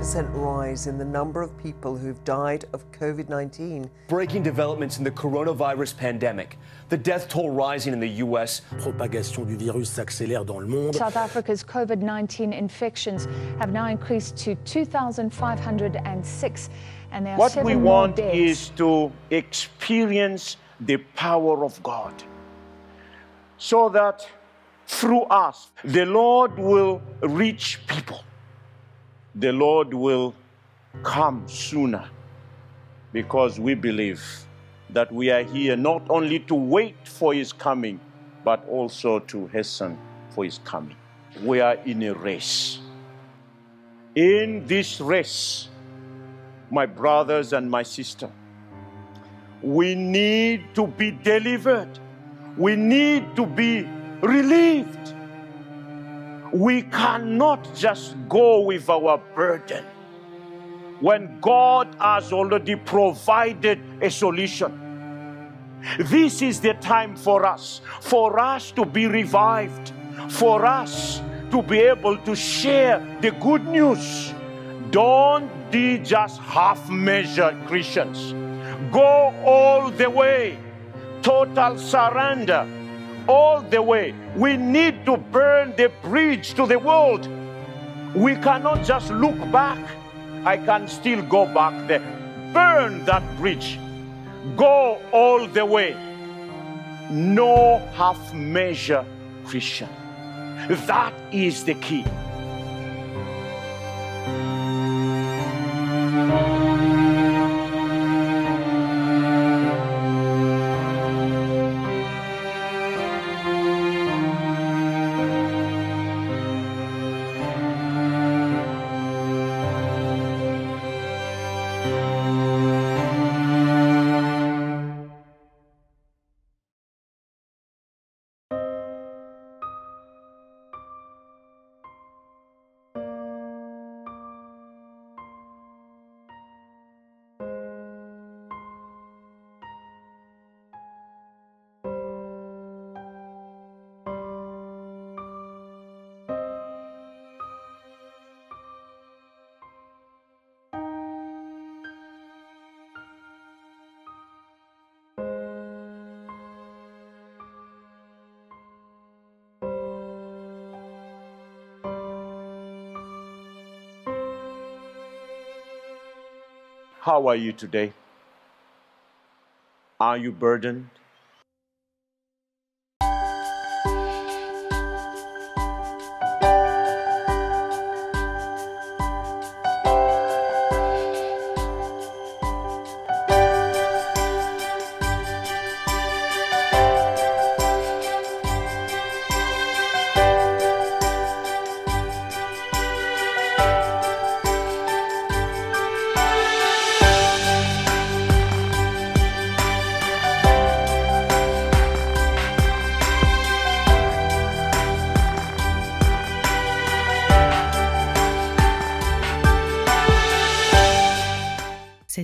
50% rise in the number of people who've died of COVID 19. Breaking developments in the coronavirus pandemic. The death toll rising in the U.S. propagation du virus s'accélère dans le monde. South Africa's COVID 19 infections have now increased to 2,506, and there are What seven we more want deaths. is to experience the power of God so that through us, the Lord will reach people. The Lord will come sooner because we believe that we are here not only to wait for His coming, but also to hasten for His coming. We are in a race. In this race, my brothers and my sister, we need to be delivered. We need to be relieved. We cannot just go with our burden when God has already provided a solution. This is the time for us, for us to be revived, for us to be able to share the good news. Don't be just half measure Christians. Go all the way, total surrender, all the way. We need to burn the bridge to the world. We cannot just look back. I can still go back there. Burn that bridge. Go all the way. No half measure Christian. That is the key. How are you today? Are you burdened?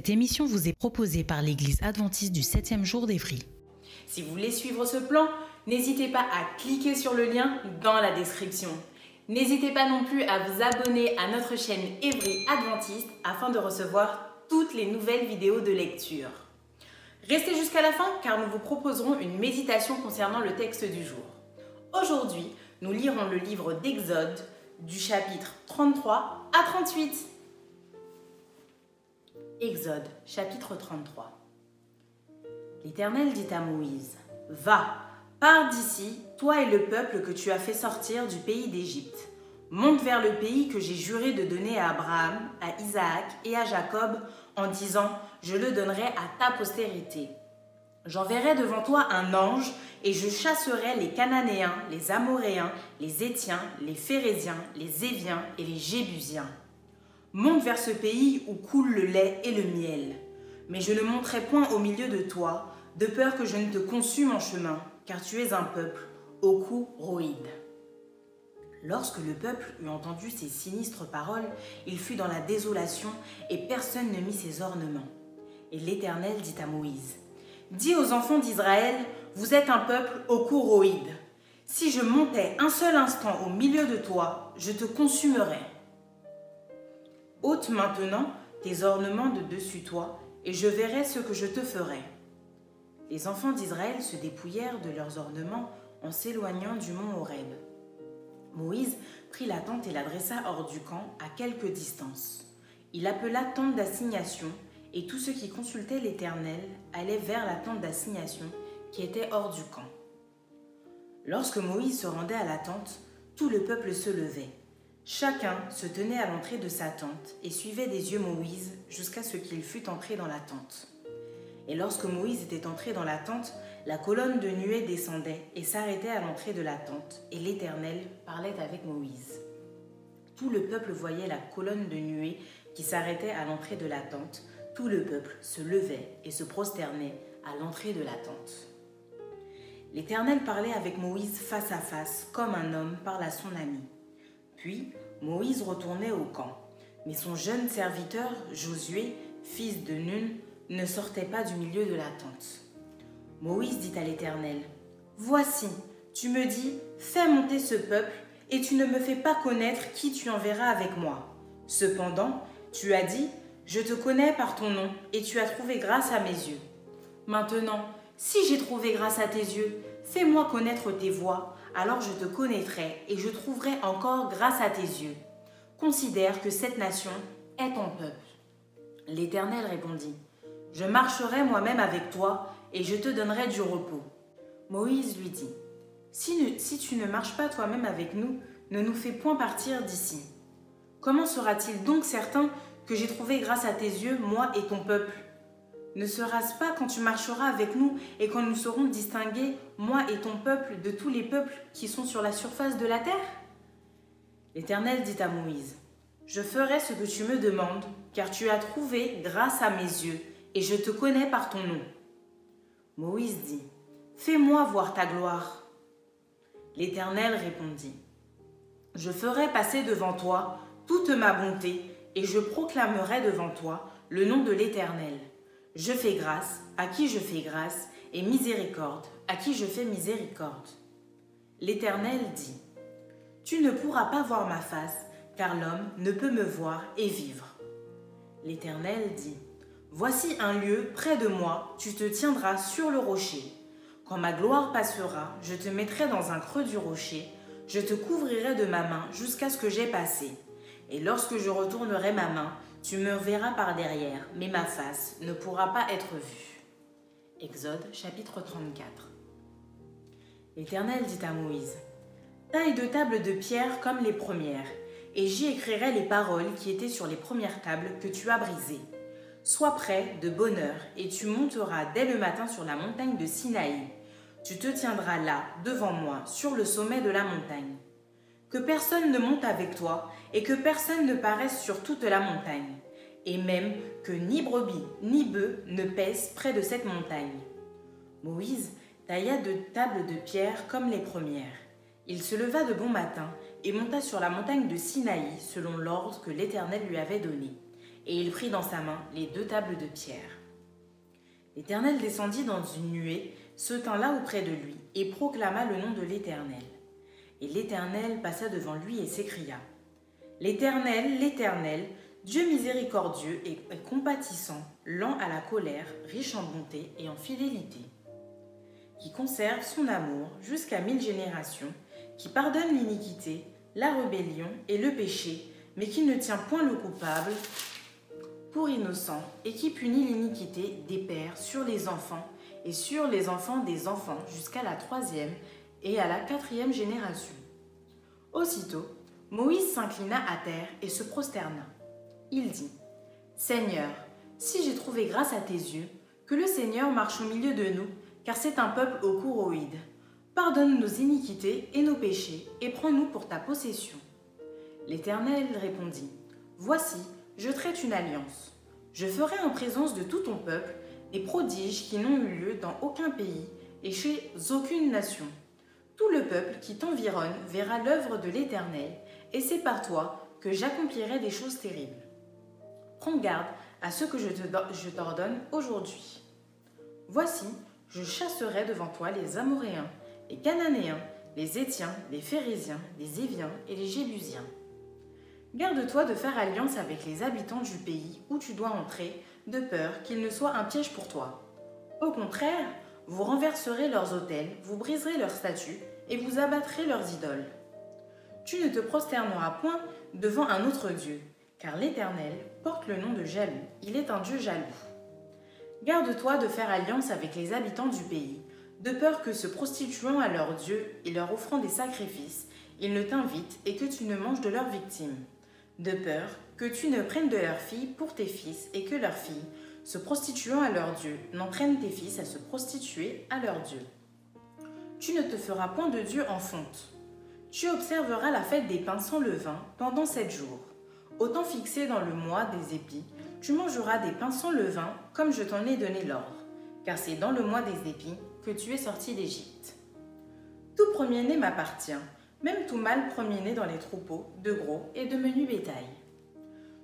Cette émission vous est proposée par l'Église adventiste du 7e jour d'Évry. Si vous voulez suivre ce plan, n'hésitez pas à cliquer sur le lien dans la description. N'hésitez pas non plus à vous abonner à notre chaîne Évry Adventiste afin de recevoir toutes les nouvelles vidéos de lecture. Restez jusqu'à la fin car nous vous proposerons une méditation concernant le texte du jour. Aujourd'hui, nous lirons le livre d'Exode du chapitre 33 à 38. Exode chapitre 33 L'Éternel dit à Moïse, Va, pars d'ici, toi et le peuple que tu as fait sortir du pays d'Égypte. Monte vers le pays que j'ai juré de donner à Abraham, à Isaac et à Jacob, en disant, Je le donnerai à ta postérité. J'enverrai devant toi un ange, et je chasserai les Cananéens, les Amoréens, les Étiens, les Phérésiens, les Éviens et les Jébusiens. Monte vers ce pays où coule le lait et le miel. Mais je ne monterai point au milieu de toi, de peur que je ne te consume en chemin, car tu es un peuple au cou roïde. Lorsque le peuple eut entendu ces sinistres paroles, il fut dans la désolation et personne ne mit ses ornements. Et l'Éternel dit à Moïse, Dis aux enfants d'Israël, vous êtes un peuple au couroïde. Si je montais un seul instant au milieu de toi, je te consumerais. Ôte maintenant tes ornements de dessus toi, et je verrai ce que je te ferai. Les enfants d'Israël se dépouillèrent de leurs ornements en s'éloignant du mont Horeb. Moïse prit la tente et la dressa hors du camp à quelque distance. Il appela tente d'assignation, et tous ceux qui consultaient l'Éternel allaient vers la tente d'assignation qui était hors du camp. Lorsque Moïse se rendait à la tente, tout le peuple se levait. Chacun se tenait à l'entrée de sa tente et suivait des yeux Moïse jusqu'à ce qu'il fût entré dans la tente. Et lorsque Moïse était entré dans la tente, la colonne de nuée descendait et s'arrêtait à l'entrée de la tente, et l'Éternel parlait avec Moïse. Tout le peuple voyait la colonne de nuée qui s'arrêtait à l'entrée de la tente. Tout le peuple se levait et se prosternait à l'entrée de la tente. L'Éternel parlait avec Moïse face à face, comme un homme parle à son ami. Puis Moïse retournait au camp, mais son jeune serviteur, Josué, fils de Nun, ne sortait pas du milieu de la tente. Moïse dit à l'Éternel, Voici, tu me dis, fais monter ce peuple, et tu ne me fais pas connaître qui tu enverras avec moi. Cependant, tu as dit, Je te connais par ton nom, et tu as trouvé grâce à mes yeux. Maintenant, si j'ai trouvé grâce à tes yeux, fais-moi connaître tes voies, alors je te connaîtrai, et je trouverai encore grâce à tes yeux. Considère que cette nation est ton peuple. L'Éternel répondit, Je marcherai moi-même avec toi, et je te donnerai du repos. Moïse lui dit, si, tu ne marches pas toi-même avec nous, ne nous fais point partir d'ici. Comment sera-t-il donc certain que j'ai trouvé grâce à tes yeux, moi et ton peuple? Ne sera-ce pas quand tu marcheras avec nous et quand nous serons distingués, moi et ton peuple, de tous les peuples qui sont sur la surface de la terre? L'Éternel dit à Moïse, Je ferai ce que tu me demandes, car tu as trouvé grâce à mes yeux, et je te connais par ton nom. Moïse dit, Fais-moi voir ta gloire. L'Éternel répondit, Je ferai passer devant toi toute ma bonté, et je proclamerai devant toi le nom de l'Éternel. Je fais grâce à qui je fais grâce, et miséricorde à qui je fais miséricorde. L'Éternel dit, Tu ne pourras pas voir ma face, car l'homme ne peut me voir et vivre. L'Éternel dit, Voici un lieu près de moi, tu te tiendras sur le rocher. Quand ma gloire passera, je te mettrai dans un creux du rocher, je te couvrirai de ma main jusqu'à ce que j'aie passé. Et lorsque je retournerai ma main, tu me verras par derrière, mais ma face ne pourra pas être vue. Exode chapitre 34 L'Éternel dit à Moïse, Taille de table de pierre comme les premières, et j'y écrirai les paroles qui étaient sur les premières tables que tu as brisées. Sois prêt de bonne heure, et tu monteras dès le matin sur la montagne de Sinaï. Tu te tiendras là, devant moi, sur le sommet de la montagne. Personne ne monte avec toi, et que personne ne paraisse sur toute la montagne, et même que ni brebis ni bœufs ne pèsent près de cette montagne. Moïse tailla de tables de pierre comme les premières. Il se leva de bon matin et monta sur la montagne de Sinaï selon l'ordre que l'Éternel lui avait donné et il prit dans sa main les deux tables de pierre. L'Éternel descendit dans une nuée, se tint là auprès de lui, et proclama le nom de l'Éternel. Et l'Éternel passa devant lui et s'écria L'Éternel, l'Éternel, Dieu miséricordieux et compatissant, lent à la colère, riche en bonté et en fidélité, qui conserve son amour jusqu'à mille générations, qui pardonne l'iniquité, la rébellion et le péché, mais qui ne tient point le coupable pour innocent et qui punit l'iniquité des pères sur les enfants et sur les enfants des enfants jusqu'à la troisième et à la quatrième génération. Aussitôt, Moïse s'inclina à terre et se prosterna. Il dit, Seigneur, si j'ai trouvé grâce à tes yeux, que le Seigneur marche au milieu de nous, car c'est un peuple au couroïde. Pardonne nos iniquités et nos péchés, et prends-nous pour ta possession. L'Éternel répondit, Voici, je traite une alliance. Je ferai en présence de tout ton peuple des prodiges qui n'ont eu lieu dans aucun pays et chez aucune nation. Tout le peuple qui t'environne verra l'œuvre de l'Éternel, et c'est par toi que j'accomplirai des choses terribles. Prends garde à ce que je t'ordonne aujourd'hui. Voici, je chasserai devant toi les Amoréens, les Cananéens, les Étiens, les Phérésiens, les Éviens et les Jébusiens. Garde-toi de faire alliance avec les habitants du pays où tu dois entrer, de peur qu'il ne soit un piège pour toi. Au contraire, vous renverserez leurs autels, vous briserez leurs statues et vous abattrez leurs idoles. Tu ne te prosterneras point devant un autre Dieu, car l'Éternel porte le nom de jaloux, il est un Dieu jaloux. Garde-toi de faire alliance avec les habitants du pays, de peur que se prostituant à leurs dieux et leur offrant des sacrifices, ils ne t'invitent et que tu ne manges de leurs victimes, de peur que tu ne prennes de leurs filles pour tes fils et que leurs filles, se prostituant à leurs dieux, n'entraînent tes fils à se prostituer à leurs dieux. Tu ne te feras point de Dieu en fonte. Tu observeras la fête des pains sans levain pendant sept jours. Au temps fixé dans le mois des épis, tu mangeras des pains sans levain comme je t'en ai donné l'ordre, car c'est dans le mois des épis que tu es sorti d'Égypte. Tout premier-né m'appartient, même tout mâle premier-né dans les troupeaux, de gros et de menu bétail.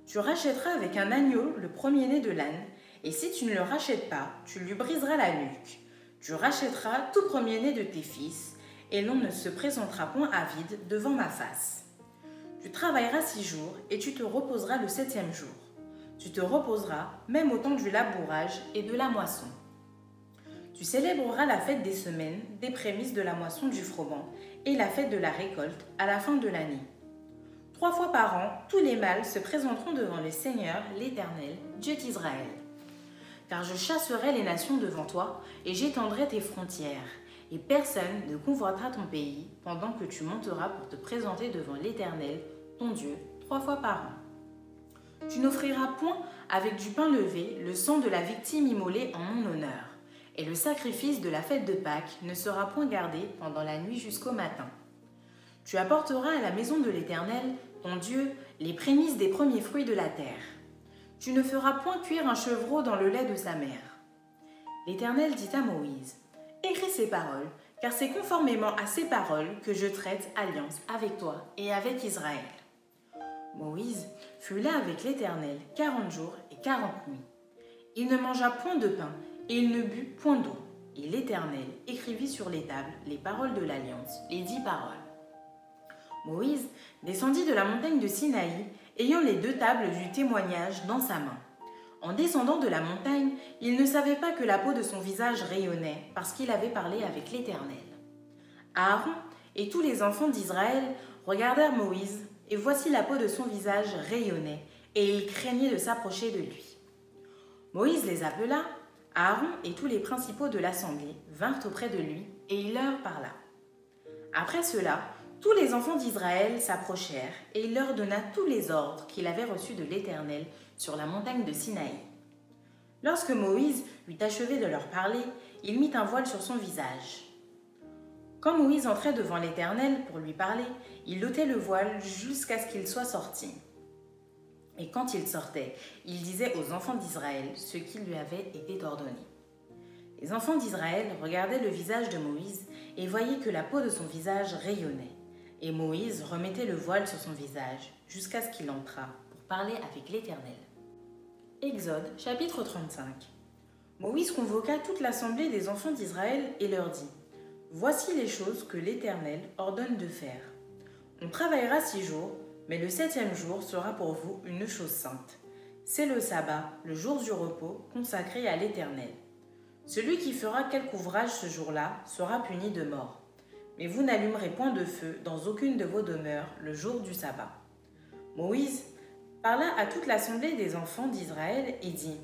Tu rachèteras avec un agneau le premier-né de l'âne, et si tu ne le rachètes pas, tu lui briseras la nuque. Tu rachèteras tout premier-né de tes fils, et l'on ne se présentera point avide devant ma face. Tu travailleras six jours, et tu te reposeras le septième jour. Tu te reposeras même au temps du labourage et de la moisson. Tu célébreras la fête des semaines, des prémices de la moisson du froment, et la fête de la récolte à la fin de l'année. Trois fois par an, tous les mâles se présenteront devant le Seigneur, l'Éternel, Dieu d'Israël. Car je chasserai les nations devant toi, et j'étendrai tes frontières, et personne ne convoitera ton pays pendant que tu monteras pour te présenter devant l'Éternel, ton Dieu, trois fois par an. Tu n'offriras point avec du pain levé le sang de la victime immolée en mon honneur, et le sacrifice de la fête de Pâques ne sera point gardé pendant la nuit jusqu'au matin. Tu apporteras à la maison de l'Éternel, ton Dieu, les prémices des premiers fruits de la terre. Tu ne feras point cuire un chevreau dans le lait de sa mère. L'Éternel dit à Moïse, Écris ces paroles, car c'est conformément à ces paroles que je traite alliance avec toi et avec Israël. Moïse fut là avec l'Éternel quarante jours et quarante nuits. Il ne mangea point de pain et il ne but point d'eau. Et l'Éternel écrivit sur les tables les paroles de l'alliance, les dix paroles. Moïse descendit de la montagne de Sinaï, ayant les deux tables du témoignage dans sa main. En descendant de la montagne, il ne savait pas que la peau de son visage rayonnait, parce qu'il avait parlé avec l'Éternel. Aaron et tous les enfants d'Israël regardèrent Moïse et voici la peau de son visage rayonnait, et il craignait de s'approcher de lui. Moïse les appela, Aaron et tous les principaux de l'assemblée vinrent auprès de lui, et il leur parla. Après cela, tous les enfants d'Israël s'approchèrent, et il leur donna tous les ordres qu'il avait reçus de l'Éternel sur la montagne de Sinaï. Lorsque Moïse eut achevé de leur parler, il mit un voile sur son visage. Quand Moïse entrait devant l'Éternel pour lui parler, il ôtait le voile jusqu'à ce qu'il soit sorti. Et quand il sortait, il disait aux enfants d'Israël ce qui lui avait été ordonné. Les enfants d'Israël regardaient le visage de Moïse et voyaient que la peau de son visage rayonnait. Et Moïse remettait le voile sur son visage jusqu'à ce qu'il entrât pour parler avec l'Éternel. Exode chapitre 35 Moïse convoqua toute l'assemblée des enfants d'Israël et leur dit Voici les choses que l'Éternel ordonne de faire. On travaillera six jours, mais le septième jour sera pour vous une chose sainte. C'est le sabbat, le jour du repos, consacré à l'Éternel. Celui qui fera quelque ouvrage ce jour-là sera puni de mort. Mais vous n'allumerez point de feu dans aucune de vos demeures le jour du sabbat. Moïse parla à toute l'assemblée des enfants d'Israël et dit,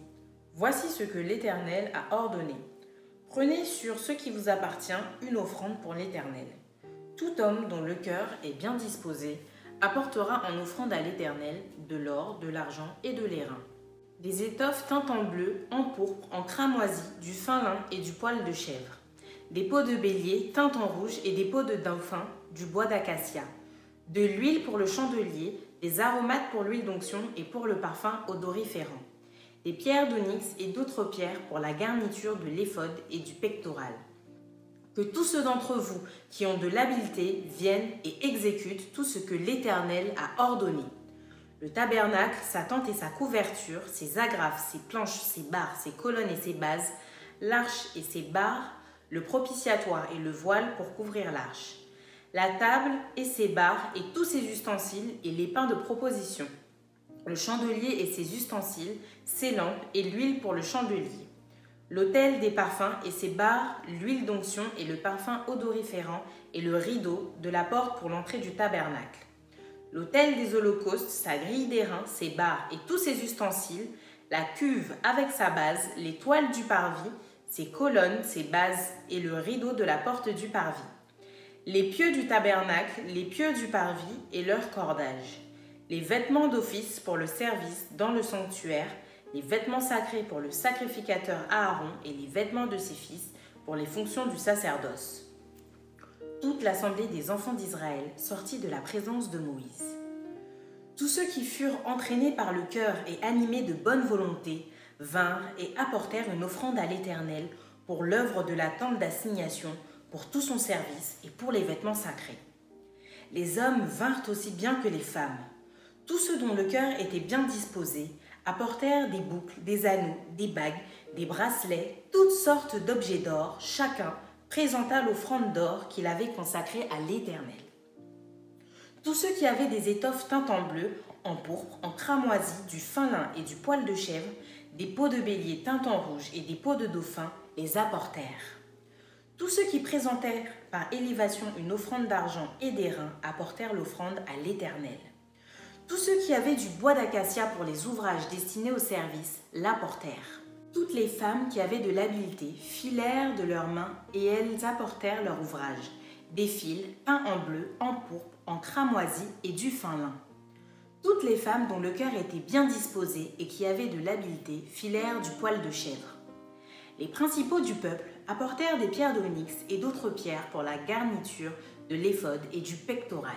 Voici ce que l'Éternel a ordonné. Prenez sur ce qui vous appartient une offrande pour l'Éternel. Tout homme dont le cœur est bien disposé apportera en offrande à l'Éternel de l'or, de l'argent et de l'airain. Des étoffes teintes en bleu, en pourpre, en cramoisi, du fin lin et du poil de chèvre. Des peaux de bélier teintes en rouge et des peaux de dauphin, du bois d'acacia. De l'huile pour le chandelier, des aromates pour l'huile d'onction et pour le parfum odoriférant des pierres d'onyx et d'autres pierres pour la garniture de l'éphod et du pectoral. Que tous ceux d'entre vous qui ont de l'habileté viennent et exécutent tout ce que l'Éternel a ordonné. Le tabernacle, sa tente et sa couverture, ses agrafes, ses planches, ses barres, ses colonnes et ses bases, l'arche et ses barres, le propitiatoire et le voile pour couvrir l'arche, la table et ses barres et tous ses ustensiles et les pains de proposition, le chandelier et ses ustensiles, ses lampes et l'huile pour le chandelier, l'autel des parfums et ses barres, l'huile d'onction et le parfum odoriférant et le rideau de la porte pour l'entrée du tabernacle, l'autel des holocaustes, sa grille d'airain, ses barres et tous ses ustensiles, la cuve avec sa base, les toiles du parvis, ses colonnes, ses bases et le rideau de la porte du parvis, les pieux du tabernacle, les pieux du parvis et leur cordage, les vêtements d'office pour le service dans le sanctuaire, les vêtements sacrés pour le sacrificateur Aaron et les vêtements de ses fils pour les fonctions du sacerdoce. Toute l'assemblée des enfants d'Israël sortit de la présence de Moïse. Tous ceux qui furent entraînés par le cœur et animés de bonne volonté vinrent et apportèrent une offrande à l'Éternel pour l'œuvre de la tente d'assignation, pour tout son service et pour les vêtements sacrés. Les hommes vinrent aussi bien que les femmes. Tous ceux dont le cœur était bien disposé apportèrent des boucles, des anneaux, des bagues, des bracelets, toutes sortes d'objets d'or, chacun présenta l'offrande d'or qu'il avait consacrée à l'Éternel. Tous ceux qui avaient des étoffes teintes en bleu, en pourpre, en cramoisi, du fin lin et du poil de chèvre, des peaux de bélier teintes en rouge et des peaux de dauphin les apportèrent. Tous ceux qui présentèrent par élévation une offrande d'argent et d'airain apportèrent l'offrande à l'Éternel. Tous ceux qui avaient du bois d'acacia pour les ouvrages destinés au service l'apportèrent. Toutes les femmes qui avaient de l'habileté filèrent de leurs mains et elles apportèrent leur ouvrage, des fils peints en bleu, en pourpre, en cramoisi et du fin lin. Toutes les femmes dont le cœur était bien disposé et qui avaient de l'habileté filèrent du poil de chèvre. Les principaux du peuple apportèrent des pierres d'onyx et d'autres pierres pour la garniture de l'éphod et du pectoral,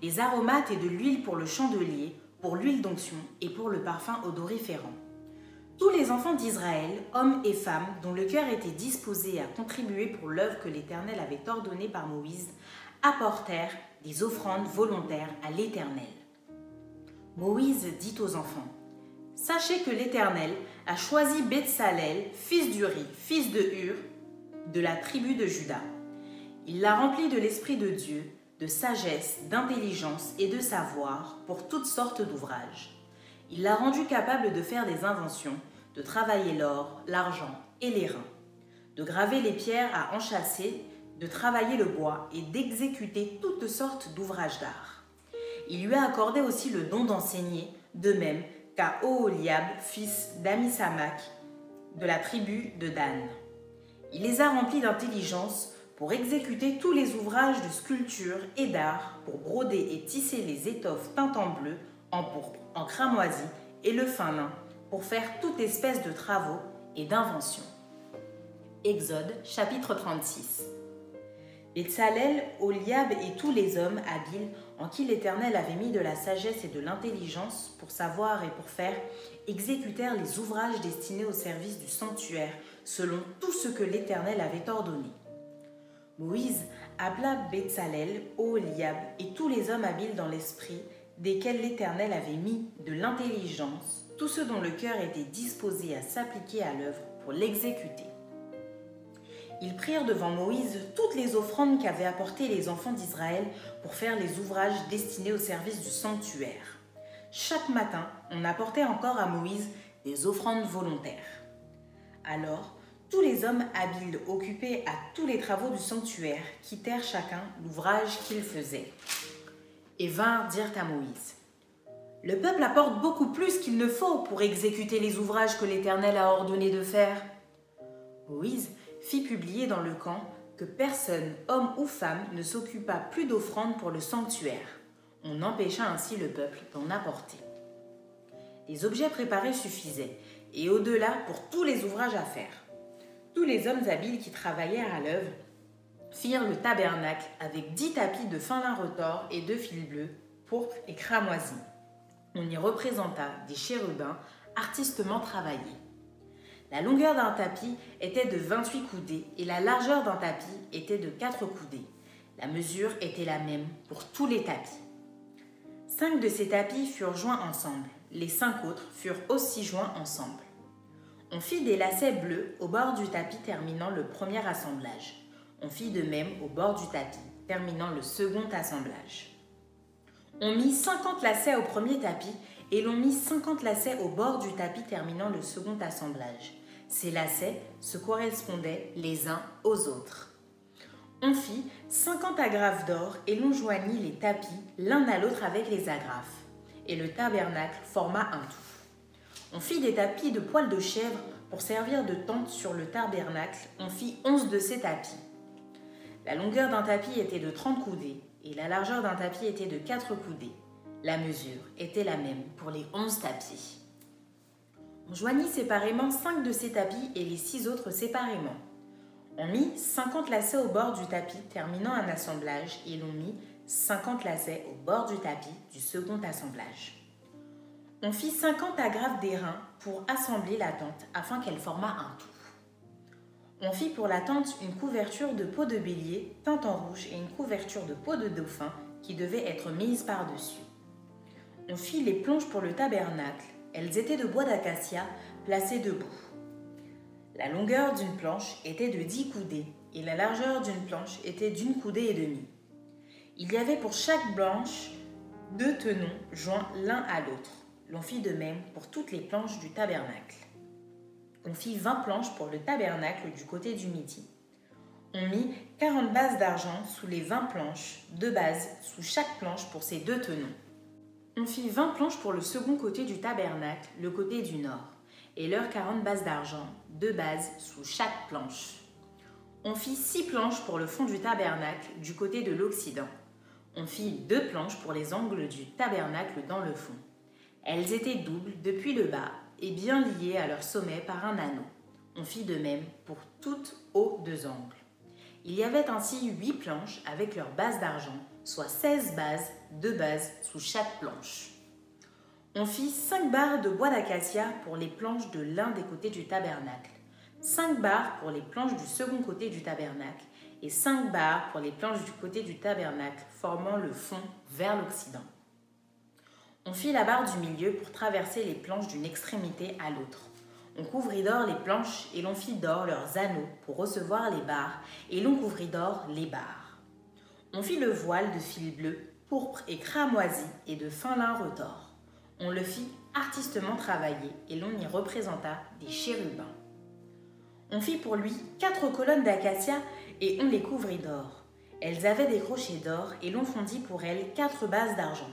des aromates et de l'huile pour le chandelier, pour l'huile d'onction et pour le parfum odoriférant. Tous les enfants d'Israël, hommes et femmes, dont le cœur était disposé à contribuer pour l'œuvre que l'Éternel avait ordonnée par Moïse, apportèrent des offrandes volontaires à l'Éternel. Moïse dit aux enfants Sachez que l'Éternel a choisi Bethsalel, fils d'Uri, fils de Hur, de la tribu de Juda. Il l'a rempli de l'Esprit de Dieu, de sagesse, d'intelligence et de savoir pour toutes sortes d'ouvrages. Il l'a rendu capable de faire des inventions, de travailler l'or, l'argent et les reins, de graver les pierres à enchâsser, de travailler le bois et d'exécuter toutes sortes d'ouvrages d'art. Il lui a accordé aussi le don d'enseigner, de même qu'à Oholiab, fils d'Amisamak, de la tribu de Dan. Il les a remplis d'intelligence pour exécuter tous les ouvrages de sculpture et d'art, pour broder et tisser les étoffes teintes en bleu, en pourpre, en cramoisi et le fin lin, pour faire toute espèce de travaux et d'inventions. Exode chapitre 36 Betsalel, Oliab et tous les hommes habiles en qui l'Éternel avait mis de la sagesse et de l'intelligence pour savoir et pour faire, exécutèrent les ouvrages destinés au service du sanctuaire, selon tout ce que l'Éternel avait ordonné. Moïse appela Betsalel, Oliab et tous les hommes habiles dans l'esprit, desquels l'Éternel avait mis de l'intelligence, tous ceux dont le cœur était disposé à s'appliquer à l'œuvre pour l'exécuter. Ils prirent devant Moïse toutes les offrandes qu'avaient apportées les enfants d'Israël pour faire les ouvrages destinés au service du sanctuaire. Chaque matin, on apportait encore à Moïse des offrandes volontaires. Alors, tous les hommes habiles occupés à tous les travaux du sanctuaire quittèrent chacun l'ouvrage qu'ils faisaient et vinrent dire à Moïse Le peuple apporte beaucoup plus qu'il ne faut pour exécuter les ouvrages que l'Éternel a ordonné de faire. Moïse fit publier dans le camp que personne, homme ou femme, ne s'occupa plus d'offrandes pour le sanctuaire. On empêcha ainsi le peuple d'en apporter. Les objets préparés suffisaient, et au-delà pour tous les ouvrages à faire. Tous les hommes habiles qui travaillèrent à l'œuvre firent le tabernacle avec dix tapis de fin lin retors et de fil bleu, pourpre et cramoisi. On y représenta des chérubins artistement travaillés. La longueur d'un tapis était de 28 coudées et la largeur d'un tapis était de 4 coudées. La mesure était la même pour tous les tapis. Cinq de ces tapis furent joints ensemble. Les cinq autres furent aussi joints ensemble. On fit des lacets bleus au bord du tapis terminant le premier assemblage. On fit de même au bord du tapis terminant le second assemblage. On mit 50 lacets au premier tapis et l'on mit 50 lacets au bord du tapis terminant le second assemblage. Ces lacets se correspondaient les uns aux autres. On fit 50 agrafes d'or et l'on joignit les tapis l'un à l'autre avec les agrafes. Et le tabernacle forma un tout. On fit des tapis de poils de chèvre pour servir de tente sur le tabernacle. On fit 11 de ces tapis. La longueur d'un tapis était de 30 coudées et la largeur d'un tapis était de 4 coudées. La mesure était la même pour les 11 tapis. On joignit séparément 5 de ces tapis et les 6 autres séparément. On mit 50 lacets au bord du tapis terminant un assemblage et l'on mit 50 lacets au bord du tapis du second assemblage. On fit 50 agrafes d'airain pour assembler la tente afin qu'elle formât un tout. On fit pour la tente une couverture de peau de bélier teinte en rouge et une couverture de peau de dauphin qui devait être mise par-dessus. On fit les planches pour le tabernacle. Elles étaient de bois d'acacia placées debout. La longueur d'une planche était de 10 coudées et la largeur d'une planche était d'une coudée et demie. Il y avait pour chaque planche deux tenons joints l'un à l'autre. L'on fit de même pour toutes les planches du tabernacle. On fit 20 planches pour le tabernacle du côté du midi. On mit 40 bases d'argent sous les 20 planches, deux bases sous chaque planche pour ces deux tenons. On fit 20 planches pour le second côté du tabernacle, le côté du nord, et leurs 40 bases d'argent, deux bases sous chaque planche. On fit six planches pour le fond du tabernacle du côté de l'Occident. On fit deux planches pour les angles du tabernacle dans le fond. Elles étaient doubles depuis le bas et bien liées à leur sommet par un anneau. On fit de même pour toutes aux deux angles. Il y avait ainsi huit planches avec leurs bases d'argent, soit 16 bases, deux bases sous chaque planche. On fit cinq barres de bois d'acacia pour les planches de l'un des côtés du tabernacle, cinq barres pour les planches du second côté du tabernacle et cinq barres pour les planches du côté du tabernacle formant le fond vers l'occident. On fit la barre du milieu pour traverser les planches d'une extrémité à l'autre. On couvrit d'or les planches et l'on fit d'or leurs anneaux pour recevoir les barres et l'on couvrit d'or les barres. On fit le voile de fil bleu, pourpre et cramoisi et de fin lin retors. On le fit artistement travailler et l'on y représenta des chérubins. On fit pour lui quatre colonnes d'acacia et on les couvrit d'or. Elles avaient des crochets d'or et l'on fondit pour elles quatre bases d'argent.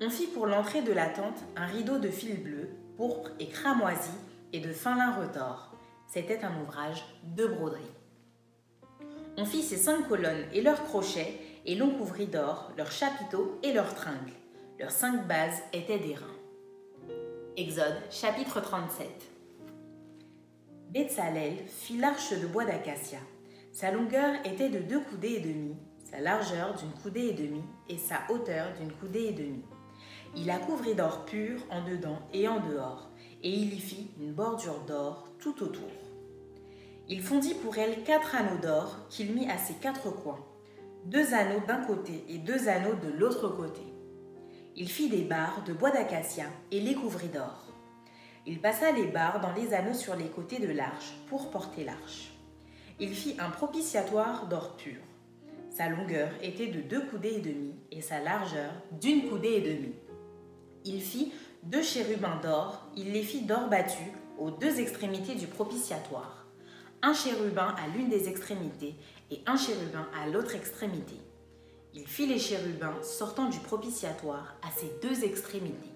On fit pour l'entrée de la tente un rideau de fil bleu, pourpre et cramoisi et de fin lin retors. C'était un ouvrage de broderie. On fit ces cinq colonnes et leurs crochets, et l'on couvrit d'or leurs chapiteaux et leurs tringles. Leurs cinq bases étaient d'airain. Exode chapitre 37 Betsalel fit l'arche de bois d'acacia. Sa longueur était de deux coudées et demie, sa largeur d'une coudée et demie, et sa hauteur d'une coudée et demie. Il la couvrit d'or pur en dedans et en dehors, et il y fit une bordure d'or tout autour. Il fondit pour elle quatre anneaux d'or qu'il mit à ses quatre coins, deux anneaux d'un côté et deux anneaux de l'autre côté. Il fit des barres de bois d'acacia et les couvrit d'or. Il passa les barres dans les anneaux sur les côtés de l'arche pour porter l'arche. Il fit un propitiatoire d'or pur. Sa longueur était de deux coudées et demie et sa largeur d'une coudée et demie. Il fit deux chérubins d'or, il les fit d'or battu aux deux extrémités du propitiatoire. Un chérubin à l'une des extrémités et un chérubin à l'autre extrémité. Il fit les chérubins sortant du propitiatoire à ces deux extrémités.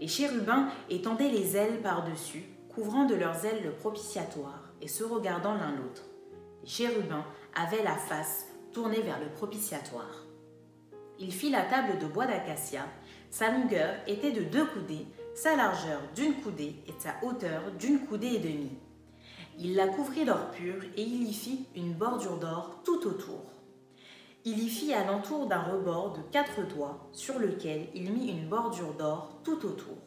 Les chérubins étendaient les ailes par-dessus, couvrant de leurs ailes le propitiatoire et se regardant l'un l'autre. Les chérubins avaient la face tournée vers le propitiatoire. Il fit la table de bois d'acacia. Sa longueur était de deux coudées, sa largeur d'une coudée et sa hauteur d'une coudée et demie. Il la couvrit d'or pur et il y fit une bordure d'or tout autour. Il y fit à l'entour d'un rebord de quatre doigts sur lequel il mit une bordure d'or tout autour.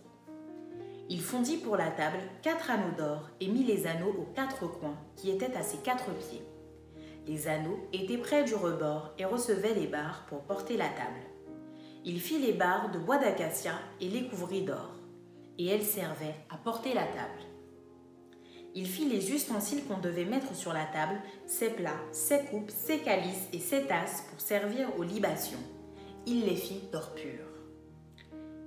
Il fondit pour la table quatre anneaux d'or et mit les anneaux aux quatre coins qui étaient à ses quatre pieds. Les anneaux étaient près du rebord et recevaient les barres pour porter la table. Il fit les barres de bois d'acacia et les couvrit d'or, et elles servaient à porter la table. Il fit les ustensiles qu'on devait mettre sur la table, ses plats, ses coupes, ses calices et ses tasses pour servir aux libations. Il les fit d'or pur.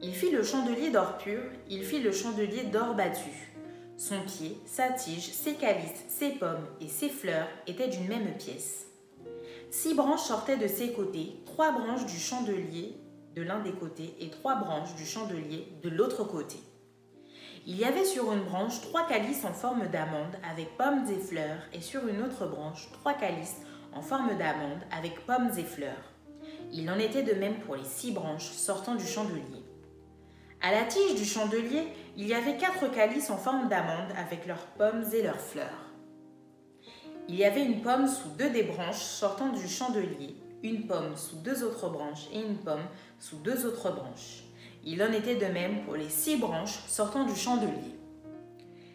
Il fit le chandelier d'or pur, il fit le chandelier d'or battu. Son pied, sa tige, ses calices, ses pommes et ses fleurs étaient d'une même pièce. Six branches sortaient de ses côtés, trois branches du chandelier de l'un des côtés et trois branches du chandelier de l'autre côté. Il y avait sur une branche trois calices en forme d'amande avec pommes et fleurs, et sur une autre branche trois calices en forme d'amande avec pommes et fleurs. Il en était de même pour les six branches sortant du chandelier. À la tige du chandelier, il y avait quatre calices en forme d'amande avec leurs pommes et leurs fleurs. Il y avait une pomme sous deux des branches sortant du chandelier, une pomme sous deux autres branches et une pomme sous deux autres branches. Il en était de même pour les six branches sortant du chandelier.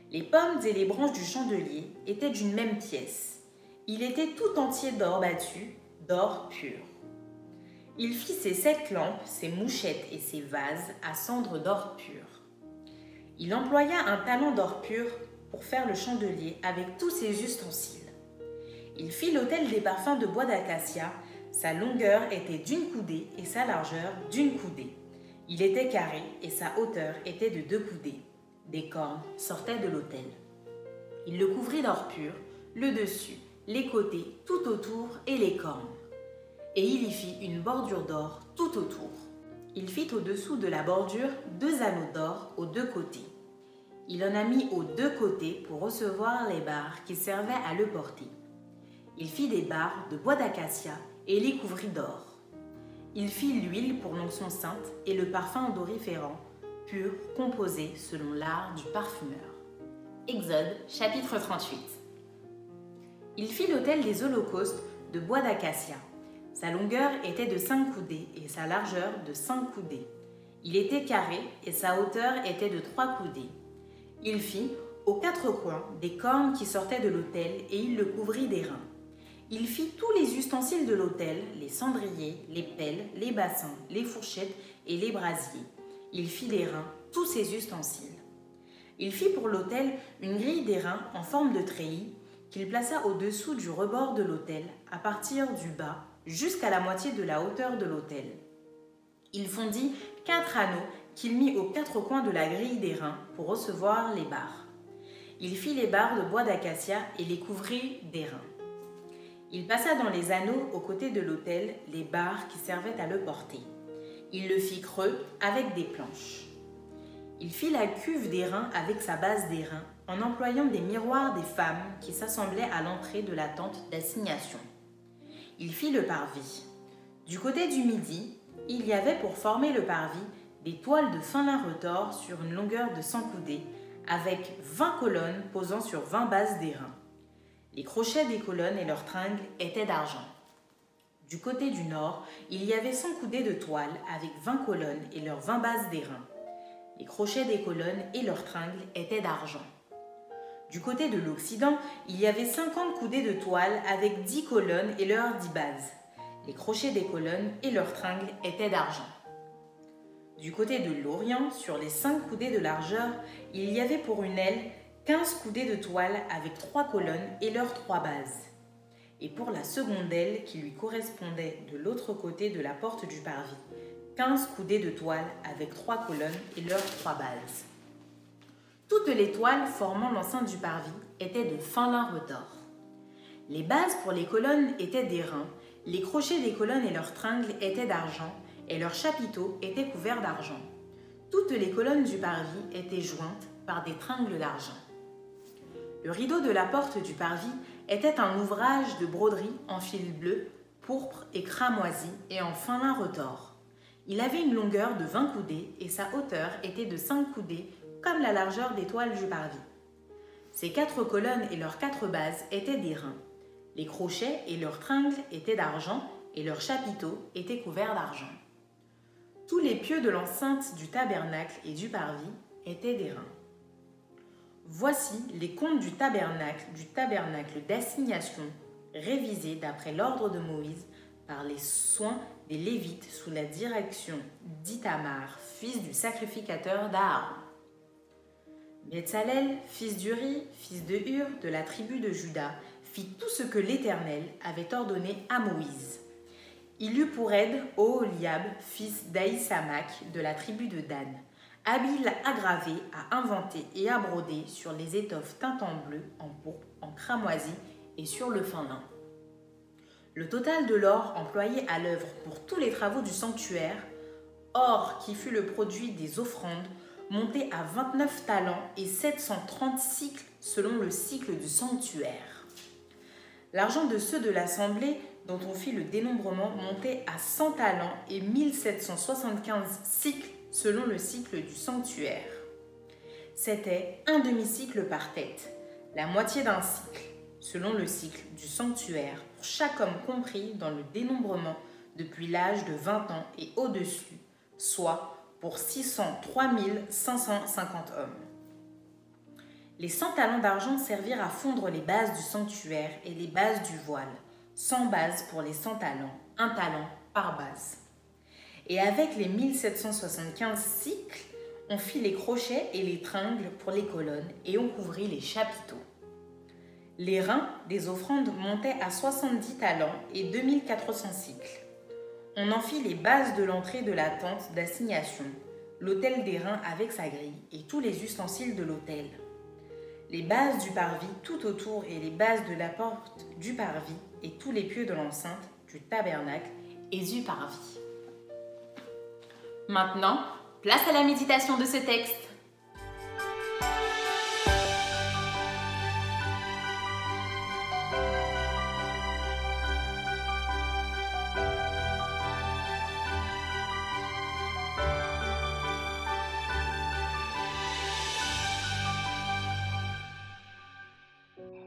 Les pommes et les branches du chandelier étaient d'une même pièce. Il était tout entier d'or battu, d'or pur. Il fit ses sept lampes, ses mouchettes et ses vases à cendres d'or pur. Il employa un talent d'or pur pour faire le chandelier avec tous ses ustensiles. Il fit l'autel des parfums de bois d'acacia. Sa longueur était d'une coudée et sa largeur d'une coudée. Il était carré et sa hauteur était de deux coudées. Des cornes sortaient de l'autel. Il le couvrit d'or pur, le dessus, les côtés, tout autour et les cornes. Et il y fit une bordure d'or tout autour. Il fit au-dessous de la bordure deux anneaux d'or aux deux côtés. Il en a mis aux deux côtés pour recevoir les barres qui servaient à le porter. Il fit des barres de bois d'acacia et les couvrit d'or. Il fit l'huile pour l'onction sainte et le parfum odoriférant, pur, composé selon l'art du parfumeur. Exode chapitre 38 Il fit l'autel des holocaustes de bois d'acacia. Sa longueur était de cinq coudées et sa largeur de cinq coudées. Il était carré et sa hauteur était de trois coudées. Il fit, aux quatre coins, des cornes qui sortaient de l'autel et il le couvrit d'airain. Il fit tous les ustensiles de l'autel, les cendriers, les pelles, les bassins, les fourchettes et les brasiers. Il fit d'airain tous ces ustensiles. Il fit pour l'autel une grille d'airain en forme de treillis qu'il plaça au-dessous du rebord de l'autel, à partir du bas jusqu'à la moitié de la hauteur de l'autel. Il fondit quatre anneaux qu'il mit aux quatre coins de la grille d'airain pour recevoir les barres. Il fit les barres de bois d'acacia et les couvrit d'airain. Il passa dans les anneaux aux côtés de l'autel les barres qui servaient à le porter. Il le fit creux avec des planches. Il fit la cuve d'airain avec sa base d'airain en employant des miroirs des femmes qui s'assemblaient à l'entrée de la tente d'assignation. Il fit le parvis. Du côté du midi, il y avait pour former le parvis des toiles de fin lin retors sur une longueur de 100 coudées, avec 20 colonnes posant sur 20 bases d'airain. Les crochets des colonnes et leurs tringles étaient d'argent. Du côté du nord, il y avait 100 coudées de toile avec 20 colonnes et leurs 20 bases d'airain. Les crochets des colonnes et leurs tringles étaient d'argent. Du côté de l'Occident, il y avait 50 coudées de toile avec 10 colonnes et leurs 10 bases. Les crochets des colonnes et leurs tringles étaient d'argent. Du côté de l'Orient, sur les 5 coudées de largeur, il y avait pour une aile 15 coudées de toile avec 3 colonnes et leurs 3 bases. Et pour la seconde aile qui lui correspondait de l'autre côté de la porte du parvis, 15 coudées de toile avec 3 colonnes et leurs 3 bases. Toutes les toiles formant l'enceinte du parvis étaient de fin lin retors. Les bases pour les colonnes étaient d'airain, les crochets des colonnes et leurs tringles étaient d'argent, et leurs chapiteaux étaient couverts d'argent. Toutes les colonnes du parvis étaient jointes par des tringles d'argent. Le rideau de la porte du parvis était un ouvrage de broderie en fil bleu, pourpre et cramoisi et en fin lin retors. Il avait une longueur de 20 coudées et sa hauteur était de 5 coudées comme la largeur des toiles du parvis. Ces quatre colonnes et leurs quatre bases étaient d'airain. Les crochets et leurs tringles étaient d'argent et leurs chapiteaux étaient couverts d'argent. Tous les pieux de l'enceinte du tabernacle et du parvis étaient d'airain. Voici les comptes du tabernacle, du tabernacle d'assignation, révisés d'après l'ordre de Moïse par les soins des Lévites sous la direction d'Itamar, fils du sacrificateur d'Aaron. Betzalel, fils d'Uri, fils de Hur, de la tribu de Juda, fit tout ce que l'Éternel avait ordonné à Moïse. Il eut pour aide Oholiab, fils d'Aïsamak, de la tribu de Dan, habile à graver, à inventer et à broder sur les étoffes teintes en bleu, en pourpre, en cramoisi et sur le fin lin. Le total de l'or employé à l'œuvre pour tous les travaux du sanctuaire, or qui fut le produit des offrandes, montait à 29 talents et 730 cycles selon le cycle du sanctuaire. L'argent de ceux de l'assemblée dont on fit le dénombrement montait à 100 talents et 1775 cycles selon le cycle du sanctuaire. C'était un demi-cycle par tête, la moitié d'un cycle, selon le cycle du sanctuaire, pour chaque homme compris dans le dénombrement depuis l'âge de 20 ans et au-dessus, soit pour 603 550 hommes. Les 100 talents d'argent servirent à fondre les bases du sanctuaire et les bases du voile, 100 bases pour les 100 talents, un talent par base. Et avec les 1775 cycles, on fit les crochets et les tringles pour les colonnes et on couvrit les chapiteaux. Les reins des offrandes montaient à 70 talents et 2400 cycles. On en fit les bases de l'entrée de la tente d'assignation, l'autel des reins avec sa grille et tous les ustensiles de l'autel. Les bases du parvis tout autour et les bases de la porte du parvis et tous les pieux de l'enceinte du tabernacle et du parvis. Maintenant, place à la méditation de ce texte.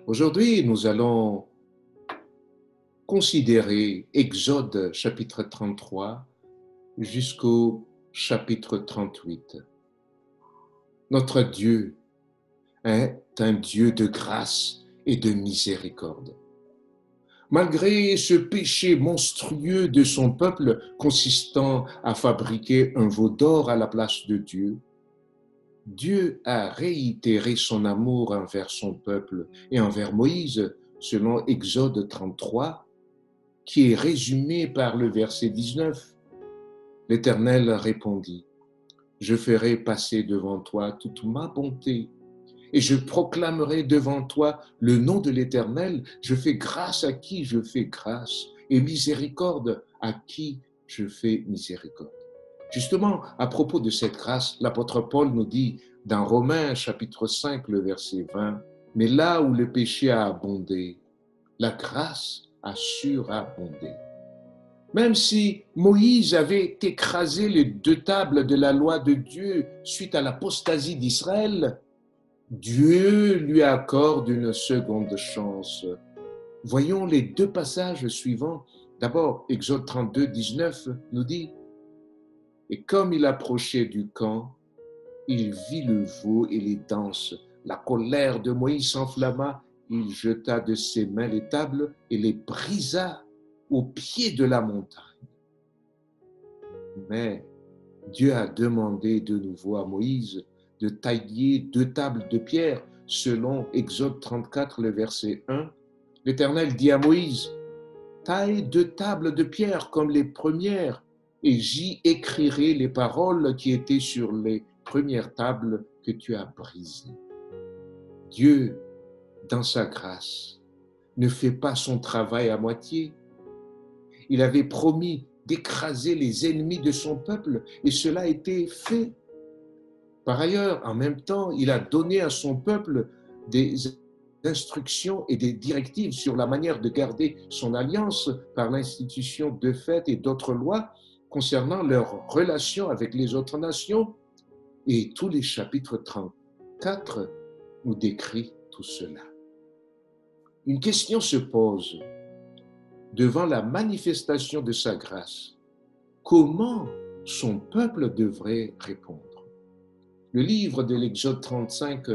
Aujourd'hui, nous allons considérer Exode chapitre 33 jusqu'au chapitre 38. Notre Dieu est un Dieu de grâce et de miséricorde. Malgré ce péché monstrueux de son peuple consistant à fabriquer un veau d'or à la place de Dieu, Dieu a réitéré son amour envers son peuple et envers Moïse, selon Exode 33, qui est résumé par le verset 19. L'Éternel répondit, Je ferai passer devant toi toute ma bonté, et je proclamerai devant toi le nom de l'Éternel. Je fais grâce à qui je fais grâce, et miséricorde à qui je fais miséricorde. Justement, à propos de cette grâce, l'apôtre Paul nous dit dans Romains chapitre 5, le verset 20, Mais là où le péché a abondé, la grâce a surabondé. Même si Moïse avait écrasé les deux tables de la loi de Dieu suite à l'apostasie d'Israël, Dieu lui accorde une seconde chance. Voyons les deux passages suivants. D'abord, Exode 32, 19 nous dit, et comme il approchait du camp, il vit le veau et les danses. La colère de Moïse s'enflamma. Il jeta de ses mains les tables et les brisa au pied de la montagne. Mais Dieu a demandé de nouveau à Moïse de tailler deux tables de pierre selon Exode 34, le verset 1. L'Éternel dit à Moïse, taille deux tables de pierre comme les premières et j'y écrirai les paroles qui étaient sur les premières tables que tu as brisées. Dieu, dans sa grâce, ne fait pas son travail à moitié. Il avait promis d'écraser les ennemis de son peuple et cela a été fait. Par ailleurs, en même temps, il a donné à son peuple des instructions et des directives sur la manière de garder son alliance par l'institution de fêtes et d'autres lois concernant leur relation avec les autres nations. Et tous les chapitres 34 nous décrit tout cela. Une question se pose devant la manifestation de sa grâce. Comment son peuple devrait répondre? Le livre de l'Exode 35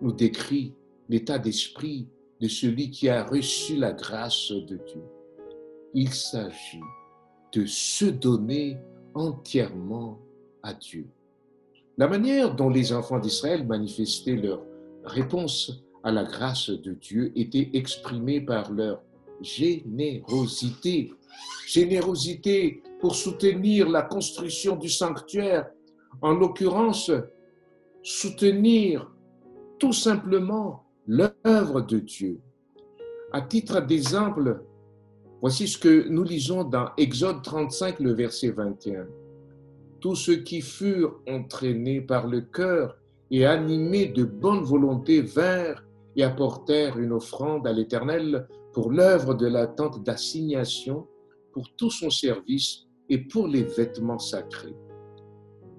nous décrit l'état d'esprit de celui qui a reçu la grâce de Dieu. Il s'agit de se donner entièrement à Dieu. La manière dont les enfants d'Israël manifestaient leur réponse à la grâce de Dieu était exprimée par leur générosité. Générosité pour soutenir la construction du sanctuaire, en l'occurrence, soutenir tout simplement l'œuvre de Dieu. À titre d'exemple, voici ce que nous lisons dans Exode 35, le verset 21. Tous ceux qui furent entraînés par le cœur et animés de bonne volonté vinrent et apportèrent une offrande à l'Éternel pour l'œuvre de la tente d'assignation, pour tout son service et pour les vêtements sacrés.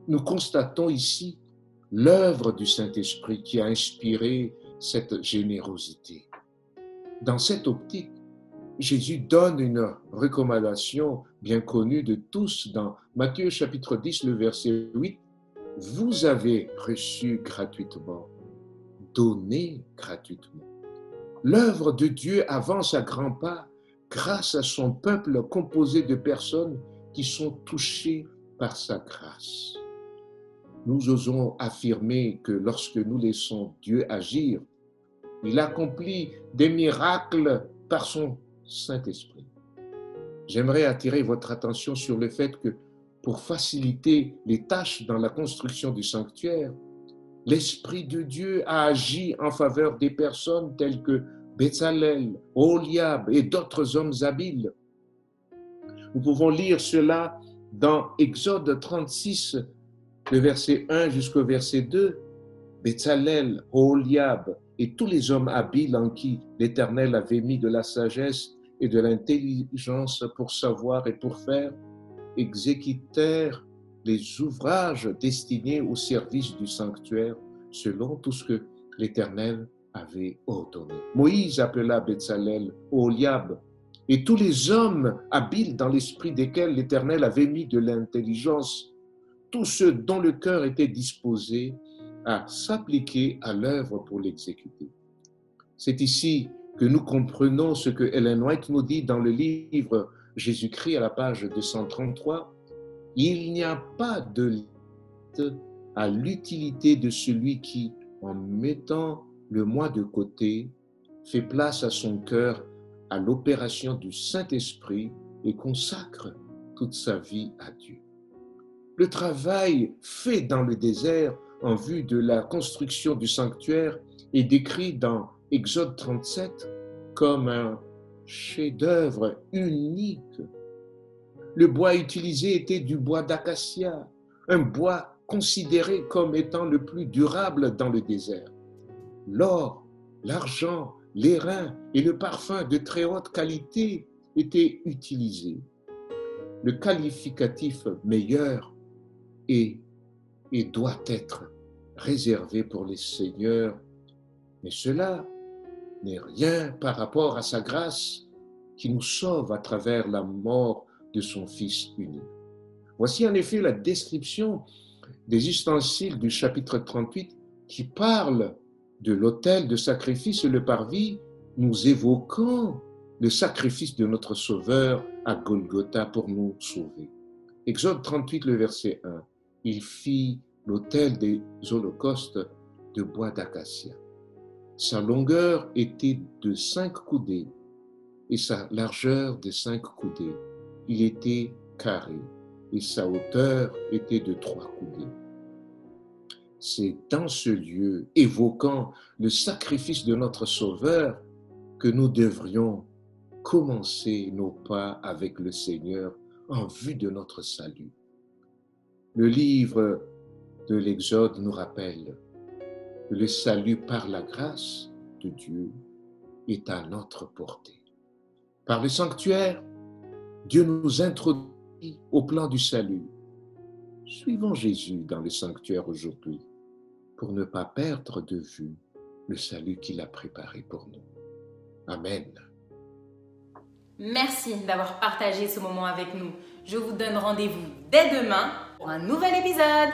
Nous constatons ici l'œuvre du Saint-Esprit qui a inspiré cette générosité. Dans cette optique, Jésus donne une recommandation bien connue de tous dans Matthieu chapitre 10, le verset 8. Vous avez reçu gratuitement, donné gratuitement. L'œuvre de Dieu avance à grands pas grâce à son peuple composé de personnes qui sont touchées par sa grâce nous osons affirmer que lorsque nous laissons Dieu agir, il accomplit des miracles par son Saint-Esprit. J'aimerais attirer votre attention sur le fait que pour faciliter les tâches dans la construction du sanctuaire, l'Esprit de Dieu a agi en faveur des personnes telles que Bezalel, Oliab et d'autres hommes habiles. Nous pouvons lire cela dans Exode 36, le verset 1 jusqu'au verset 2, Betzalel, Oliab et tous les hommes habiles en qui l'Éternel avait mis de la sagesse et de l'intelligence pour savoir et pour faire, exécutèrent les ouvrages destinés au service du sanctuaire selon tout ce que l'Éternel avait ordonné. Moïse appela Betzalel, Oliab et tous les hommes habiles dans l'esprit desquels l'Éternel avait mis de l'intelligence tous ceux dont le cœur était disposé à s'appliquer à l'œuvre pour l'exécuter. C'est ici que nous comprenons ce que Ellen White nous dit dans le livre Jésus-Christ à la page 233. Il n'y a pas de limite à l'utilité de celui qui, en mettant le moi de côté, fait place à son cœur à l'opération du Saint-Esprit et consacre toute sa vie à Dieu. Le travail fait dans le désert en vue de la construction du sanctuaire est décrit dans Exode 37 comme un chef-d'œuvre unique. Le bois utilisé était du bois d'acacia, un bois considéré comme étant le plus durable dans le désert. L'or, l'argent, l'airain et le parfum de très haute qualité étaient utilisés. Le qualificatif meilleur et, et doit être réservé pour les seigneurs. Mais cela n'est rien par rapport à sa grâce qui nous sauve à travers la mort de son Fils unique. Voici en effet la description des ustensiles du chapitre 38 qui parle de l'autel de sacrifice et le parvis, nous évoquant le sacrifice de notre Sauveur à Golgotha pour nous sauver. Exode 38, le verset 1 il fit l'autel des holocaustes de bois d'acacia. Sa longueur était de cinq coudées et sa largeur de cinq coudées. Il était carré et sa hauteur était de trois coudées. C'est dans ce lieu évoquant le sacrifice de notre Sauveur que nous devrions commencer nos pas avec le Seigneur en vue de notre salut. Le livre de l'Exode nous rappelle que le salut par la grâce de Dieu est à notre portée. Par le sanctuaire, Dieu nous introduit au plan du salut. Suivons Jésus dans le sanctuaire aujourd'hui pour ne pas perdre de vue le salut qu'il a préparé pour nous. Amen. Merci d'avoir partagé ce moment avec nous. Je vous donne rendez-vous dès demain pour un nouvel épisode.